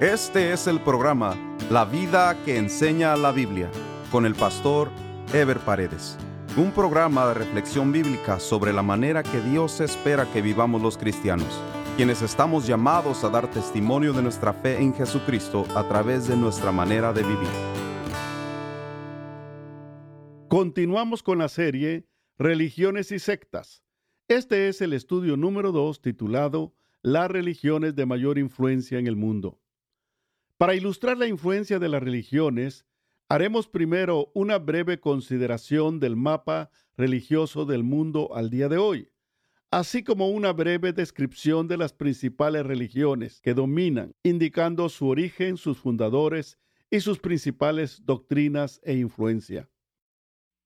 Este es el programa La vida que enseña la Biblia con el pastor Ever Paredes. Un programa de reflexión bíblica sobre la manera que Dios espera que vivamos los cristianos, quienes estamos llamados a dar testimonio de nuestra fe en Jesucristo a través de nuestra manera de vivir. Continuamos con la serie Religiones y sectas. Este es el estudio número 2 titulado Las religiones de mayor influencia en el mundo. Para ilustrar la influencia de las religiones, haremos primero una breve consideración del mapa religioso del mundo al día de hoy, así como una breve descripción de las principales religiones que dominan, indicando su origen, sus fundadores y sus principales doctrinas e influencia.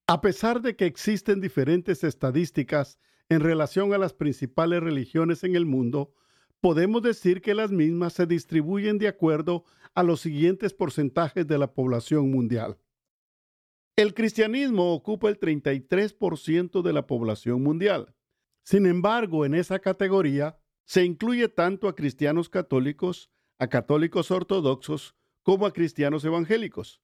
A pesar de que existen diferentes estadísticas en relación a las principales religiones en el mundo, podemos decir que las mismas se distribuyen de acuerdo a los siguientes porcentajes de la población mundial. El cristianismo ocupa el 33% de la población mundial. Sin embargo, en esa categoría se incluye tanto a cristianos católicos, a católicos ortodoxos, como a cristianos evangélicos.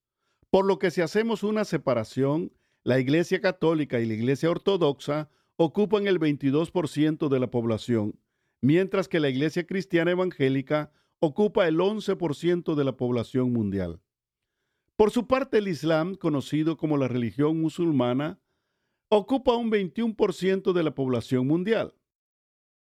Por lo que si hacemos una separación, la Iglesia Católica y la Iglesia Ortodoxa ocupan el 22% de la población, mientras que la Iglesia Cristiana Evangélica ocupa el 11% de la población mundial. Por su parte, el Islam, conocido como la religión musulmana, ocupa un 21% de la población mundial.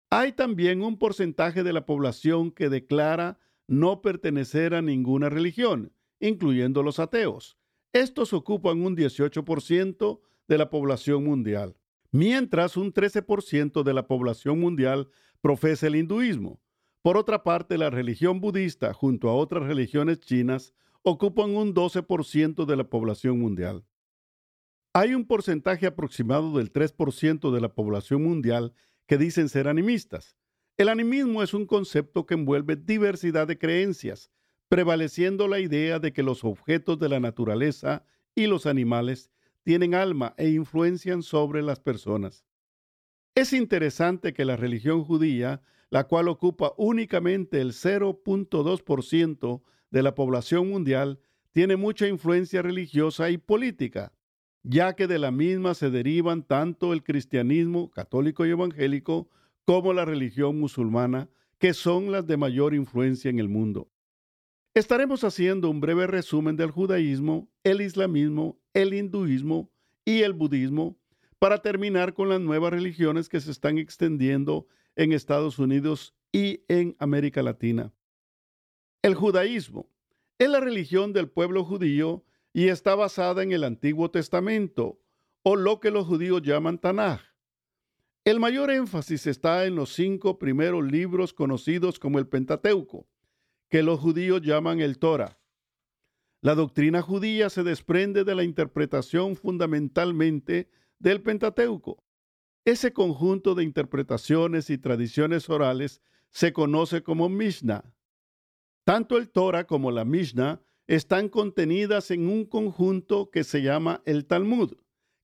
Hay también un porcentaje de la población que declara no pertenecer a ninguna religión, incluyendo los ateos. Estos ocupan un 18% de la población mundial, mientras un 13% de la población mundial profesa el hinduismo. Por otra parte, la religión budista, junto a otras religiones chinas, ocupan un 12% de la población mundial. Hay un porcentaje aproximado del 3% de la población mundial que dicen ser animistas. El animismo es un concepto que envuelve diversidad de creencias, prevaleciendo la idea de que los objetos de la naturaleza y los animales tienen alma e influencian sobre las personas. Es interesante que la religión judía, la cual ocupa únicamente el 0.2% de la población mundial, tiene mucha influencia religiosa y política, ya que de la misma se derivan tanto el cristianismo católico y evangélico como la religión musulmana, que son las de mayor influencia en el mundo. Estaremos haciendo un breve resumen del judaísmo, el islamismo, el hinduismo y el budismo para terminar con las nuevas religiones que se están extendiendo en Estados Unidos y en América Latina. El judaísmo es la religión del pueblo judío y está basada en el Antiguo Testamento, o lo que los judíos llaman Tanaj. El mayor énfasis está en los cinco primeros libros conocidos como el Pentateuco, que los judíos llaman el Torah. La doctrina judía se desprende de la interpretación fundamentalmente del Pentateuco. Ese conjunto de interpretaciones y tradiciones orales se conoce como Mishnah. Tanto el Torah como la Mishnah están contenidas en un conjunto que se llama el Talmud,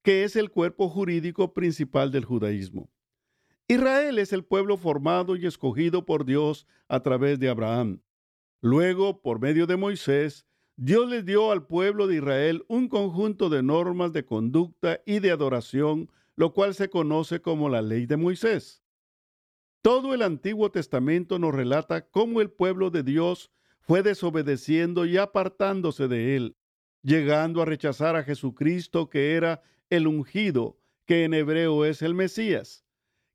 que es el cuerpo jurídico principal del judaísmo. Israel es el pueblo formado y escogido por Dios a través de Abraham. Luego, por medio de Moisés, Dios le dio al pueblo de Israel un conjunto de normas de conducta y de adoración, lo cual se conoce como la ley de Moisés. Todo el Antiguo Testamento nos relata cómo el pueblo de Dios fue desobedeciendo y apartándose de él, llegando a rechazar a Jesucristo que era el ungido, que en hebreo es el Mesías,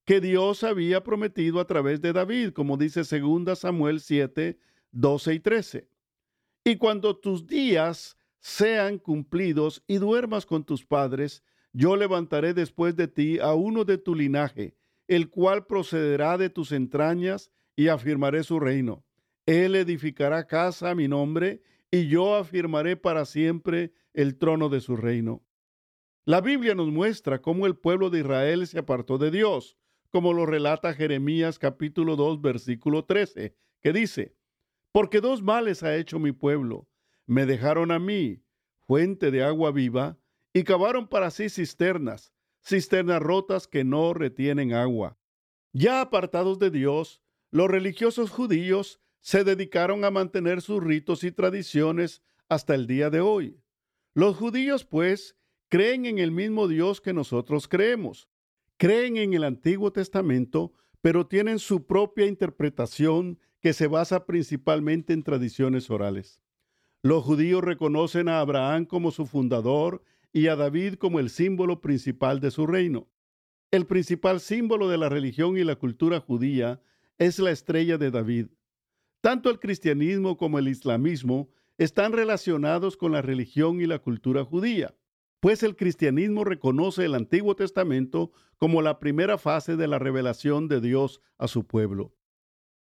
que Dios había prometido a través de David, como dice 2 Samuel 7, 12 y 13. Y cuando tus días sean cumplidos y duermas con tus padres, yo levantaré después de ti a uno de tu linaje, el cual procederá de tus entrañas y afirmaré su reino. Él edificará casa a mi nombre y yo afirmaré para siempre el trono de su reino. La Biblia nos muestra cómo el pueblo de Israel se apartó de Dios, como lo relata Jeremías capítulo 2 versículo 13, que dice, porque dos males ha hecho mi pueblo. Me dejaron a mí, fuente de agua viva, y cavaron para sí cisternas, cisternas rotas que no retienen agua. Ya apartados de Dios, los religiosos judíos se dedicaron a mantener sus ritos y tradiciones hasta el día de hoy. Los judíos, pues, creen en el mismo Dios que nosotros creemos. Creen en el Antiguo Testamento, pero tienen su propia interpretación que se basa principalmente en tradiciones orales. Los judíos reconocen a Abraham como su fundador y a David como el símbolo principal de su reino. El principal símbolo de la religión y la cultura judía es la estrella de David. Tanto el cristianismo como el islamismo están relacionados con la religión y la cultura judía, pues el cristianismo reconoce el Antiguo Testamento como la primera fase de la revelación de Dios a su pueblo.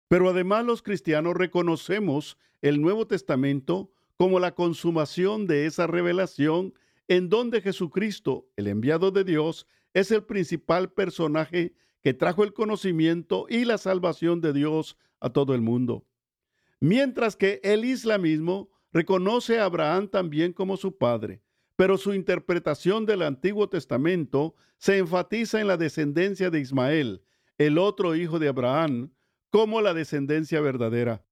Pero además los cristianos reconocemos el Nuevo Testamento como la consumación de esa revelación en donde Jesucristo, el enviado de Dios, es el principal personaje que trajo el conocimiento y la salvación de Dios a todo el mundo. Mientras que el islamismo reconoce a Abraham también como su padre, pero su interpretación del Antiguo Testamento se enfatiza en la descendencia de Ismael, el otro hijo de Abraham, como la descendencia verdadera.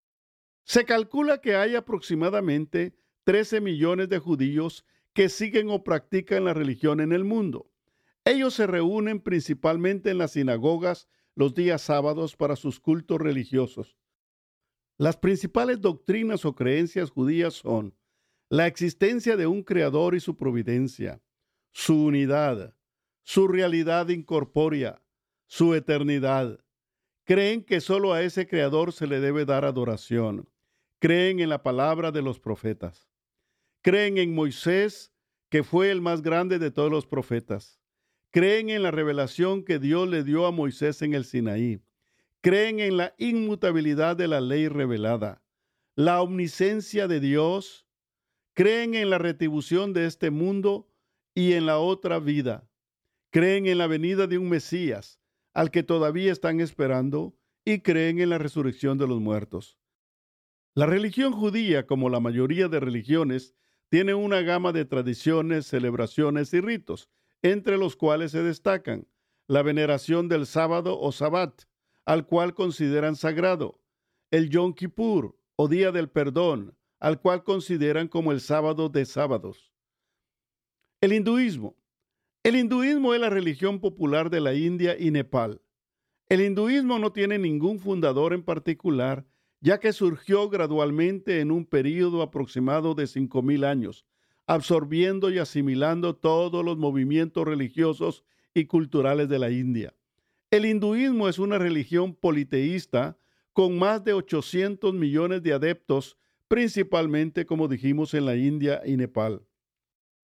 Se calcula que hay aproximadamente 13 millones de judíos que siguen o practican la religión en el mundo. Ellos se reúnen principalmente en las sinagogas los días sábados para sus cultos religiosos. Las principales doctrinas o creencias judías son la existencia de un creador y su providencia, su unidad, su realidad incorpórea, su eternidad. Creen que solo a ese creador se le debe dar adoración. Creen en la palabra de los profetas. Creen en Moisés, que fue el más grande de todos los profetas. Creen en la revelación que Dios le dio a Moisés en el Sinaí creen en la inmutabilidad de la ley revelada, la omnisencia de Dios, creen en la retribución de este mundo y en la otra vida, creen en la venida de un Mesías al que todavía están esperando y creen en la resurrección de los muertos. La religión judía, como la mayoría de religiones, tiene una gama de tradiciones, celebraciones y ritos, entre los cuales se destacan la veneración del sábado o sabbat, al cual consideran sagrado, el Yom Kippur o Día del Perdón, al cual consideran como el sábado de sábados. El hinduismo. El hinduismo es la religión popular de la India y Nepal. El hinduismo no tiene ningún fundador en particular, ya que surgió gradualmente en un período aproximado de 5.000 años, absorbiendo y asimilando todos los movimientos religiosos y culturales de la India. El hinduismo es una religión politeísta con más de 800 millones de adeptos, principalmente, como dijimos, en la India y Nepal.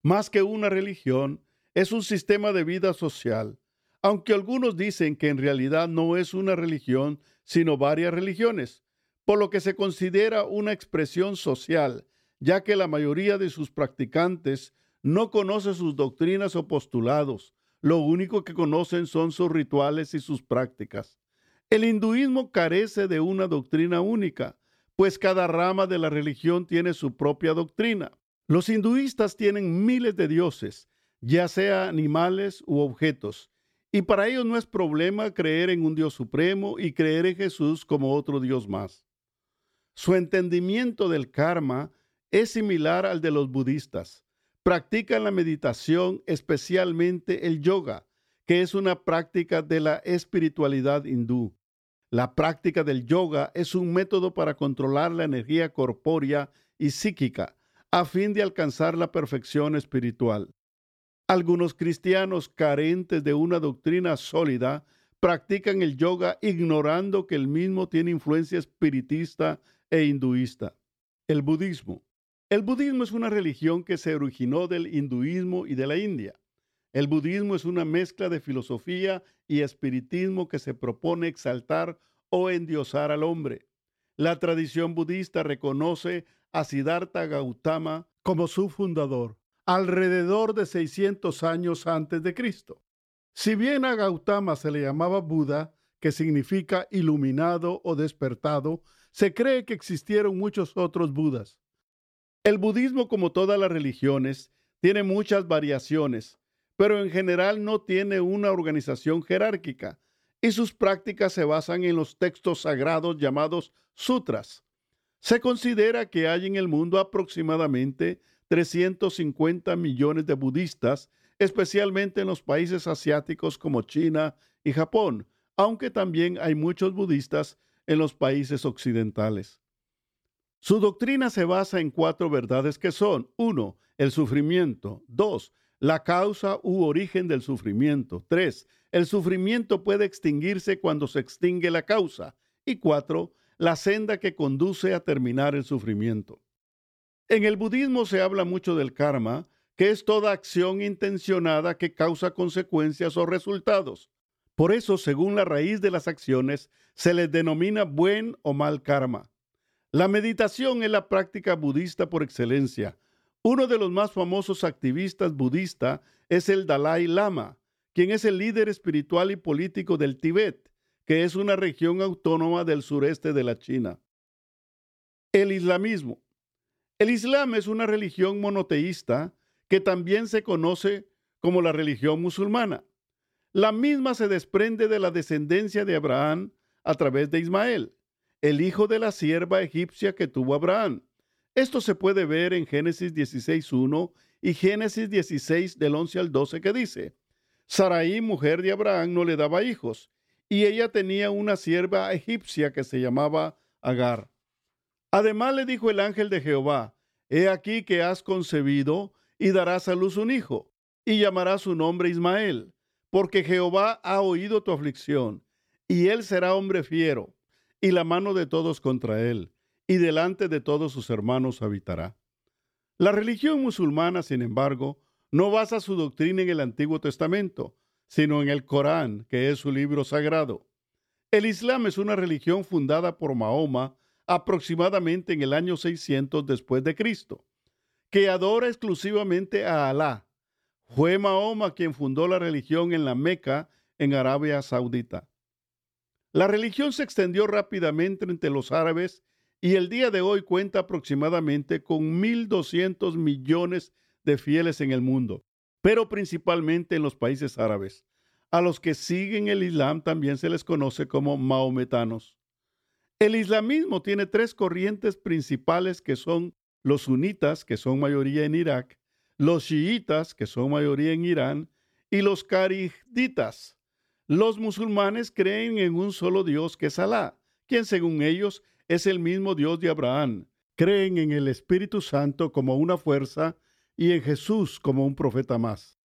Más que una religión, es un sistema de vida social, aunque algunos dicen que en realidad no es una religión, sino varias religiones, por lo que se considera una expresión social, ya que la mayoría de sus practicantes no conoce sus doctrinas o postulados, lo único que conocen son sus rituales y sus prácticas. El hinduismo carece de una doctrina única, pues cada rama de la religión tiene su propia doctrina. Los hinduistas tienen miles de dioses, ya sea animales u objetos, y para ellos no es problema creer en un Dios supremo y creer en Jesús como otro Dios más. Su entendimiento del karma es similar al de los budistas practican la meditación, especialmente el yoga, que es una práctica de la espiritualidad hindú. La práctica del yoga es un método para controlar la energía corpórea y psíquica a fin de alcanzar la perfección espiritual. Algunos cristianos carentes de una doctrina sólida practican el yoga ignorando que el mismo tiene influencia espiritista e hinduista. El budismo. El budismo es una religión que se originó del hinduismo y de la India. El budismo es una mezcla de filosofía y espiritismo que se propone exaltar o endiosar al hombre. La tradición budista reconoce a Siddhartha Gautama como su fundador, alrededor de 600 años antes de Cristo. Si bien a Gautama se le llamaba Buda, que significa iluminado o despertado, se cree que existieron muchos otros Budas. El budismo, como todas las religiones, tiene muchas variaciones, pero en general no tiene una organización jerárquica y sus prácticas se basan en los textos sagrados llamados sutras. Se considera que hay en el mundo aproximadamente 350 millones de budistas, especialmente en los países asiáticos como China y Japón, aunque también hay muchos budistas en los países occidentales. Su doctrina se basa en cuatro verdades que son, uno, el sufrimiento, dos, la causa u origen del sufrimiento, tres, el sufrimiento puede extinguirse cuando se extingue la causa, y cuatro, la senda que conduce a terminar el sufrimiento. En el budismo se habla mucho del karma, que es toda acción intencionada que causa consecuencias o resultados. Por eso, según la raíz de las acciones, se les denomina buen o mal karma. La meditación es la práctica budista por excelencia. Uno de los más famosos activistas budistas es el Dalai Lama, quien es el líder espiritual y político del Tíbet, que es una región autónoma del sureste de la China. El islamismo. El Islam es una religión monoteísta que también se conoce como la religión musulmana. La misma se desprende de la descendencia de Abraham a través de Ismael, el hijo de la sierva egipcia que tuvo Abraham. Esto se puede ver en Génesis 16.1 y Génesis 16 del 11 al 12 que dice, Sarai, mujer de Abraham, no le daba hijos, y ella tenía una sierva egipcia que se llamaba Agar. Además le dijo el ángel de Jehová, He aquí que has concebido y darás a luz un hijo, y llamará su nombre Ismael, porque Jehová ha oído tu aflicción, y él será hombre fiero, y la mano de todos contra él, y delante de todos sus hermanos habitará. La religión musulmana, sin embargo, no basa su doctrina en el Antiguo Testamento, sino en el Corán, que es su libro sagrado. El Islam es una religión fundada por Mahoma aproximadamente en el año 600 después de Cristo, que adora exclusivamente a Alá. Fue Mahoma quien fundó la religión en la Meca, en Arabia Saudita. La religión se extendió rápidamente entre los árabes y el día de hoy cuenta aproximadamente con 1.200 millones de fieles en el mundo, pero principalmente en los países árabes. A los que siguen el Islam también se les conoce como maometanos. El islamismo tiene tres corrientes principales que son los sunitas, que son mayoría en Irak, los chiitas, que son mayoría en Irán, y los cariditas. Los musulmanes creen en un solo Dios que es Alá, quien según ellos es el mismo Dios de Abraham. Creen en el Espíritu Santo como una fuerza y en Jesús como un profeta más.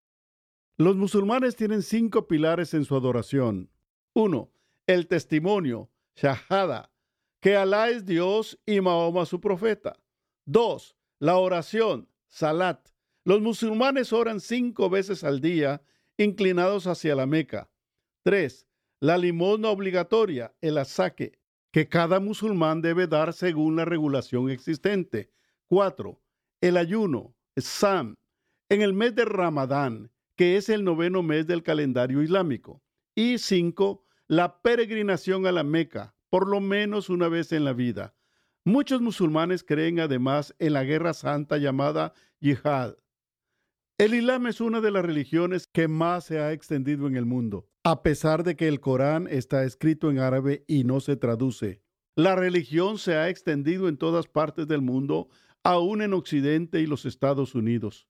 Los musulmanes tienen cinco pilares en su adoración. Uno, El testimonio, shahada, que Alá es Dios y Mahoma su profeta. Dos, la oración, salat. Los musulmanes oran cinco veces al día, inclinados hacia la Meca. Tres, la limosna obligatoria, el asaque, que cada musulmán debe dar según la regulación existente. Cuatro, el ayuno, Sam, en el mes de Ramadán, que es el noveno mes del calendario islámico. Y cinco, la peregrinación a la Meca, por lo menos una vez en la vida. Muchos musulmanes creen además en la guerra santa llamada yihad. El Islam es una de las religiones que más se ha extendido en el mundo, a pesar de que el Corán está escrito en árabe y no se traduce. La religión se ha extendido en todas partes del mundo, aún en Occidente y los Estados Unidos.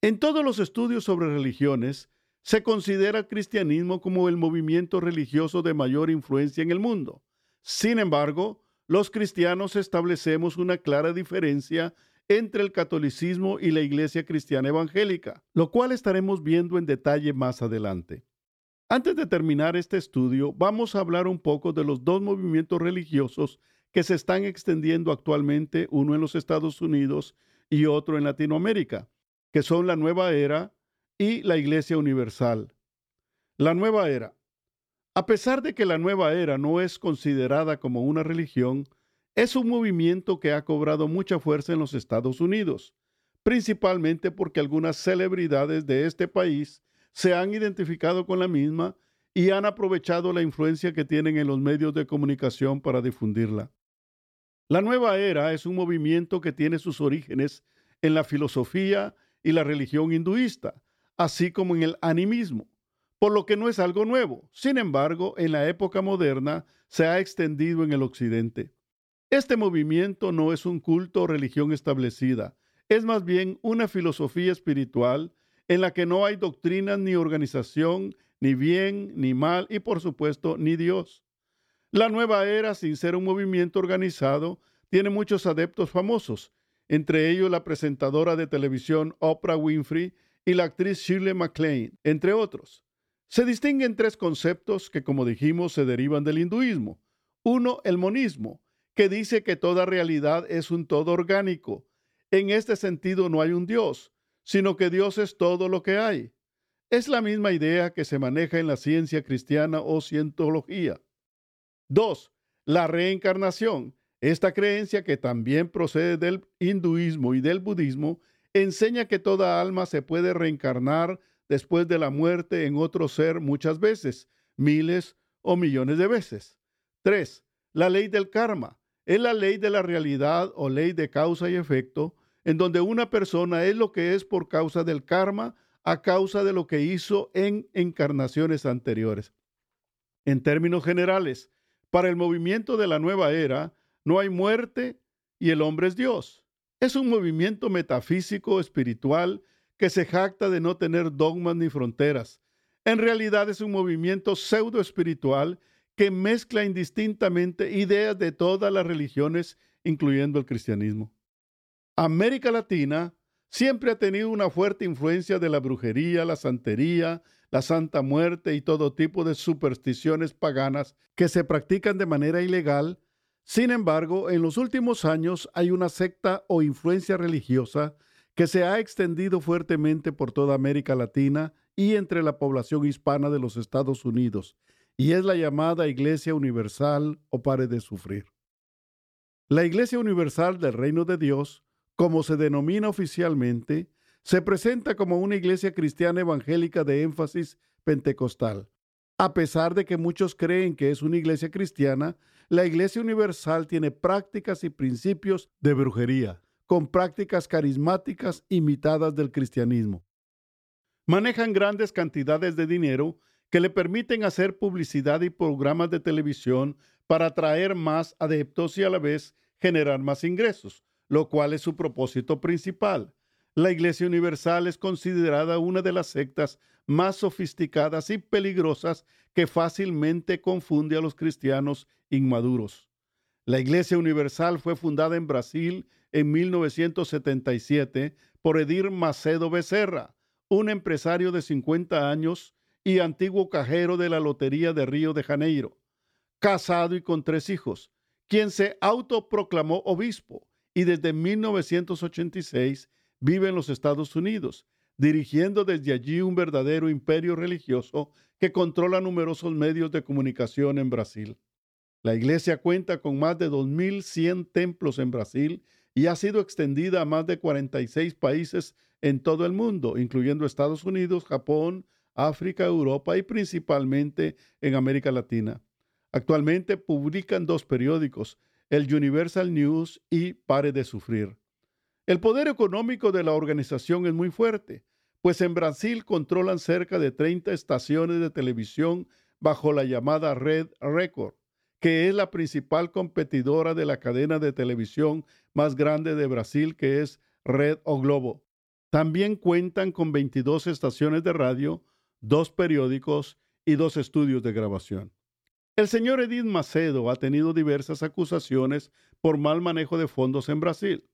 En todos los estudios sobre religiones, se considera el cristianismo como el movimiento religioso de mayor influencia en el mundo. Sin embargo, los cristianos establecemos una clara diferencia entre el catolicismo y la iglesia cristiana evangélica, lo cual estaremos viendo en detalle más adelante. Antes de terminar este estudio, vamos a hablar un poco de los dos movimientos religiosos que se están extendiendo actualmente, uno en los Estados Unidos y otro en Latinoamérica, que son la nueva era y la Iglesia Universal. La nueva era. A pesar de que la nueva era no es considerada como una religión, es un movimiento que ha cobrado mucha fuerza en los Estados Unidos, principalmente porque algunas celebridades de este país se han identificado con la misma y han aprovechado la influencia que tienen en los medios de comunicación para difundirla. La nueva era es un movimiento que tiene sus orígenes en la filosofía y la religión hinduista, así como en el animismo, por lo que no es algo nuevo. Sin embargo, en la época moderna se ha extendido en el occidente. Este movimiento no es un culto o religión establecida, es más bien una filosofía espiritual en la que no hay doctrina ni organización, ni bien ni mal y por supuesto ni Dios. La nueva era, sin ser un movimiento organizado, tiene muchos adeptos famosos, entre ellos la presentadora de televisión Oprah Winfrey y la actriz Shirley MacLaine, entre otros. Se distinguen tres conceptos que, como dijimos, se derivan del hinduismo. Uno, el monismo, que dice que toda realidad es un todo orgánico. En este sentido no hay un Dios, sino que Dios es todo lo que hay. Es la misma idea que se maneja en la ciencia cristiana o cientología. 2. La reencarnación. Esta creencia, que también procede del hinduismo y del budismo, enseña que toda alma se puede reencarnar después de la muerte en otro ser muchas veces, miles o millones de veces. 3. La ley del karma. Es la ley de la realidad o ley de causa y efecto, en donde una persona es lo que es por causa del karma a causa de lo que hizo en encarnaciones anteriores. En términos generales, para el movimiento de la nueva era, no hay muerte y el hombre es Dios. Es un movimiento metafísico espiritual que se jacta de no tener dogmas ni fronteras. En realidad es un movimiento pseudo espiritual que mezcla indistintamente ideas de todas las religiones, incluyendo el cristianismo. América Latina siempre ha tenido una fuerte influencia de la brujería, la santería, la santa muerte y todo tipo de supersticiones paganas que se practican de manera ilegal. Sin embargo, en los últimos años hay una secta o influencia religiosa que se ha extendido fuertemente por toda América Latina y entre la población hispana de los Estados Unidos, y es la llamada Iglesia Universal o Pare de Sufrir. La Iglesia Universal del Reino de Dios como se denomina oficialmente, se presenta como una iglesia cristiana evangélica de énfasis pentecostal. A pesar de que muchos creen que es una iglesia cristiana, la Iglesia Universal tiene prácticas y principios de brujería, con prácticas carismáticas imitadas del cristianismo. Manejan grandes cantidades de dinero que le permiten hacer publicidad y programas de televisión para atraer más adeptos y a la vez generar más ingresos, lo cual es su propósito principal. La Iglesia Universal es considerada una de las sectas más sofisticadas y peligrosas que fácilmente confunde a los cristianos inmaduros. La Iglesia Universal fue fundada en Brasil en 1977 por Edir Macedo Becerra, un empresario de 50 años y antiguo cajero de la Lotería de Río de Janeiro, casado y con tres hijos, quien se autoproclamó obispo y desde 1986 vive en los Estados Unidos, dirigiendo desde allí un verdadero imperio religioso que controla numerosos medios de comunicación en Brasil. La iglesia cuenta con más de 2.100 templos en Brasil y ha sido extendida a más de 46 países en todo el mundo, incluyendo Estados Unidos, Japón, África, Europa y principalmente en América Latina. Actualmente publican dos periódicos, el Universal News y Pare de Sufrir. El poder económico de la organización es muy fuerte, pues en Brasil controlan cerca de 30 estaciones de televisión bajo la llamada Red Record, que es la principal competidora de la cadena de televisión más grande de Brasil, que es Red o Globo. También cuentan con 22 estaciones de radio, dos periódicos y dos estudios de grabación. El señor Edith Macedo ha tenido diversas acusaciones por mal manejo de fondos en Brasil.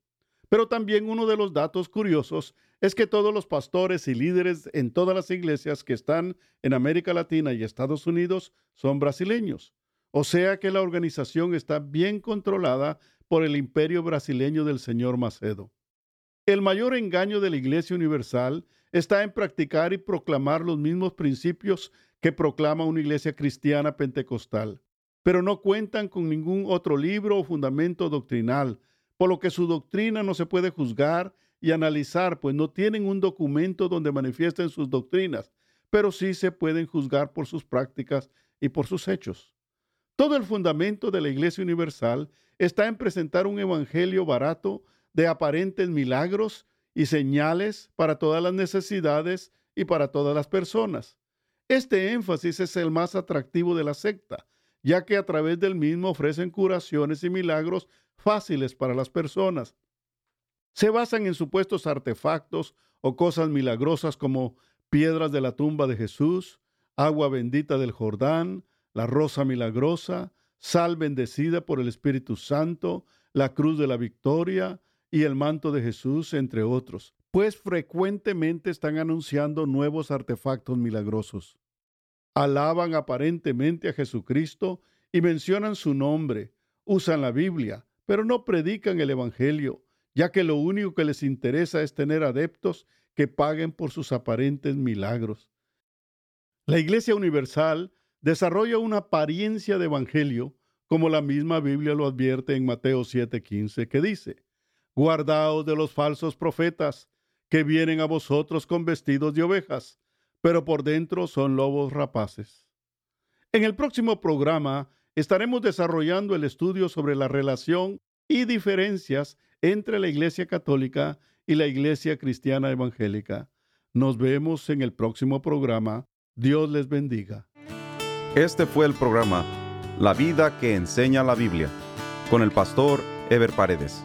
Pero también uno de los datos curiosos es que todos los pastores y líderes en todas las iglesias que están en América Latina y Estados Unidos son brasileños. O sea que la organización está bien controlada por el imperio brasileño del señor Macedo. El mayor engaño de la Iglesia Universal está en practicar y proclamar los mismos principios que proclama una iglesia cristiana pentecostal, pero no cuentan con ningún otro libro o fundamento doctrinal, por lo que su doctrina no se puede juzgar y analizar, pues no tienen un documento donde manifiesten sus doctrinas, pero sí se pueden juzgar por sus prácticas y por sus hechos. Todo el fundamento de la Iglesia Universal está en presentar un evangelio barato de aparentes milagros y señales para todas las necesidades y para todas las personas. Este énfasis es el más atractivo de la secta, ya que a través del mismo ofrecen curaciones y milagros fáciles para las personas. Se basan en supuestos artefactos o cosas milagrosas como piedras de la tumba de Jesús, agua bendita del Jordán, la rosa milagrosa, sal bendecida por el Espíritu Santo, la cruz de la victoria y el manto de Jesús, entre otros, pues frecuentemente están anunciando nuevos artefactos milagrosos. Alaban aparentemente a Jesucristo y mencionan su nombre, usan la Biblia, pero no predican el Evangelio, ya que lo único que les interesa es tener adeptos que paguen por sus aparentes milagros. La Iglesia Universal desarrolla una apariencia de evangelio, como la misma Biblia lo advierte en Mateo 7:15, que dice, Guardaos de los falsos profetas, que vienen a vosotros con vestidos de ovejas, pero por dentro son lobos rapaces. En el próximo programa estaremos desarrollando el estudio sobre la relación y diferencias entre la Iglesia Católica y la Iglesia Cristiana Evangélica. Nos vemos en el próximo programa. Dios les bendiga. Este fue el programa La vida que enseña la Biblia con el pastor Ever Paredes.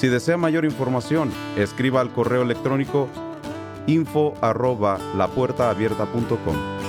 Si desea mayor información, escriba al correo electrónico info arroba lapuertaabierta.com.